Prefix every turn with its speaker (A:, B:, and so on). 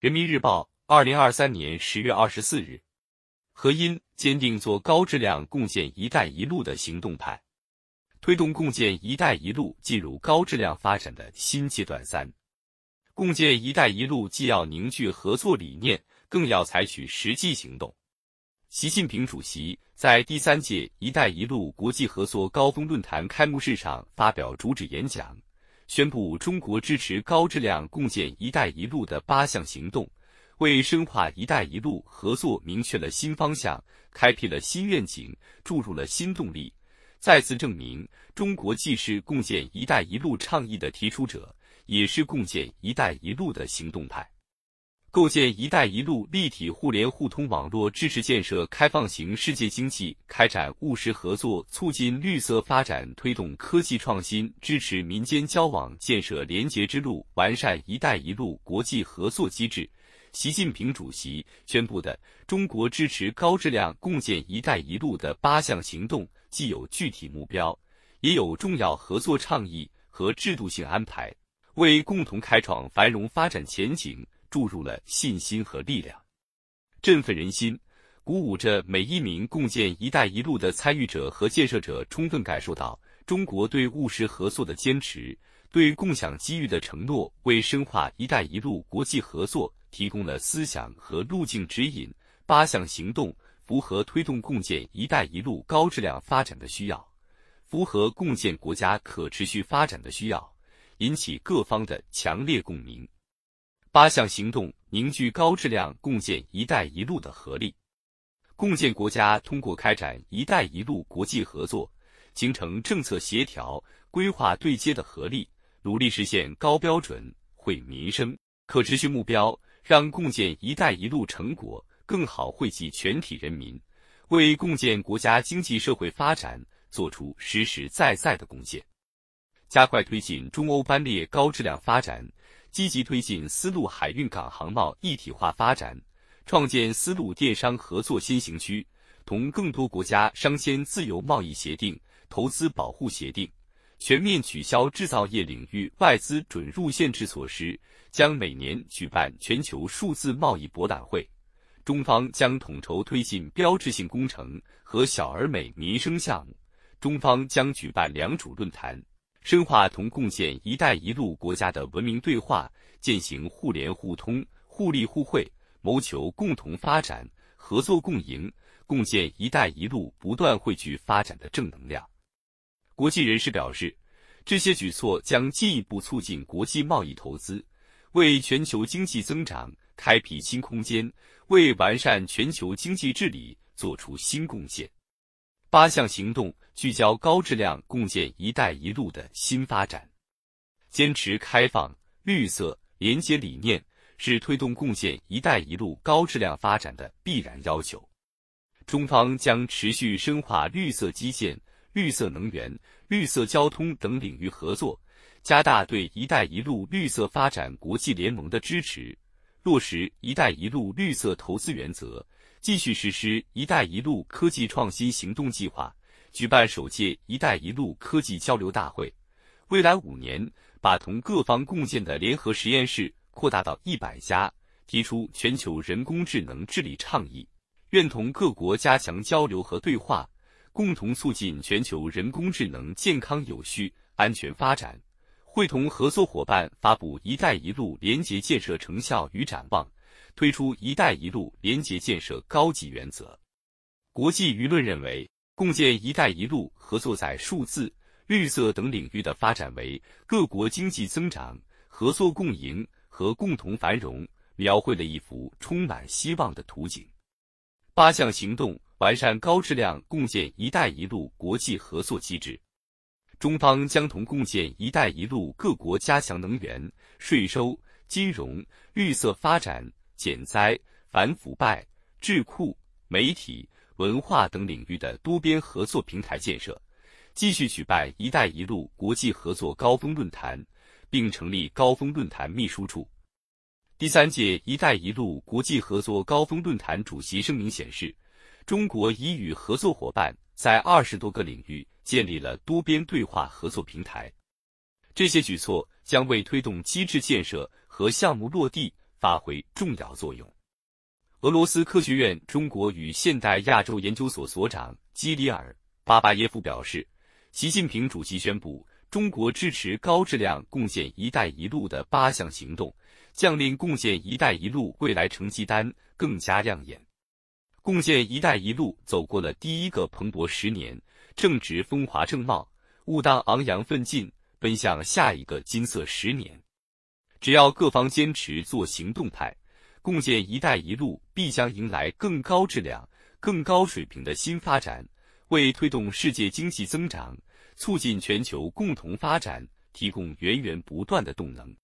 A: 人民日报，二零二三年十月二十四日，何因坚定做高质量共建“一带一路”的行动派，推动共建“一带一路”进入高质量发展的新阶段。三，共建“一带一路”既要凝聚合作理念，更要采取实际行动。习近平主席在第三届“一带一路”国际合作高峰论坛开幕式上发表主旨演讲。宣布中国支持高质量共建“一带一路”的八项行动，为深化“一带一路”合作明确了新方向，开辟了新愿景，注入了新动力，再次证明中国既是共建“一带一路”倡议的提出者，也是共建“一带一路”的行动派。构建“一带一路”立体互联互通网络，支持建设开放型世界经济，开展务实合作，促进绿色发展，推动科技创新，支持民间交往，建设连结之路，完善“一带一路”国际合作机制。习近平主席宣布的中国支持高质量共建“一带一路”的八项行动，既有具体目标，也有重要合作倡议和制度性安排，为共同开创繁荣发展前景。注入了信心和力量，振奋人心，鼓舞着每一名共建“一带一路”的参与者和建设者，充分感受到中国对务实合作的坚持，对共享机遇的承诺，为深化“一带一路”国际合作提供了思想和路径指引。八项行动符合推动共建“一带一路”高质量发展的需要，符合共建国家可持续发展的需要，引起各方的强烈共鸣。八项行动凝聚高质量共建“一带一路”的合力，共建国家通过开展“一带一路”国际合作，形成政策协调、规划对接的合力，努力实现高标准、惠民生、可持续目标，让共建“一带一路”成果更好惠及全体人民，为共建国家经济社会发展作出实实在在的贡献。加快推进中欧班列高质量发展。积极推进丝路海运港航贸一体化发展，创建丝路电商合作先行区，同更多国家商签自由贸易协定、投资保护协定，全面取消制造业领域外资准入限制措施，将每年举办全球数字贸易博览会。中方将统筹推进标志性工程和小而美民生项目，中方将举办良渚论坛。深化同共建“一带一路”国家的文明对话，践行互联互通、互利互惠，谋求共同发展、合作共赢，共建“一带一路”不断汇聚发展的正能量。国际人士表示，这些举措将进一步促进国际贸易投资，为全球经济增长开辟新空间，为完善全球经济治理作出新贡献。八项行动聚焦高质量共建“一带一路”的新发展，坚持开放、绿色、廉洁理念，是推动共建“一带一路”高质量发展的必然要求。中方将持续深化绿色基建、绿色能源、绿色交通等领域合作，加大对“一带一路”绿色发展国际联盟的支持，落实“一带一路”绿色投资原则。继续实施“一带一路”科技创新行动计划，举办首届“一带一路”科技交流大会。未来五年，把同各方共建的联合实验室扩大到一百家，提出全球人工智能治理倡议，愿同各国加强交流和对话，共同促进全球人工智能健康有序、安全发展。会同合作伙伴发布“一带一路”联结建设成效与展望。推出“一带一路”联结建设高级原则。国际舆论认为，共建“一带一路”合作在数字、绿色等领域的发展为各国经济增长、合作共赢和共同繁荣描绘了一幅充满希望的图景。八项行动完善高质量共建“一带一路”国际合作机制。中方将同共建“一带一路”各国加强能源、税收、金融、绿色发展。减灾、反腐败、智库、媒体、文化等领域的多边合作平台建设，继续举办“一带一路”国际合作高峰论坛，并成立高峰论坛秘书处。第三届“一带一路”国际合作高峰论坛主席声明显示，中国已与合作伙伴在二十多个领域建立了多边对话合作平台。这些举措将为推动机制建设和项目落地。发挥重要作用。俄罗斯科学院中国与现代亚洲研究所所长基里尔·巴巴耶夫表示，习近平主席宣布，中国支持高质量共建“一带一路”的八项行动，将令共建“一带一路”未来成绩单更加亮眼。共建“一带一路”走过了第一个蓬勃十年，正值风华正茂，务当昂扬奋进，奔向下一个金色十年。只要各方坚持做行动派，共建“一带一路”必将迎来更高质量、更高水平的新发展，为推动世界经济增长、促进全球共同发展提供源源不断的动能。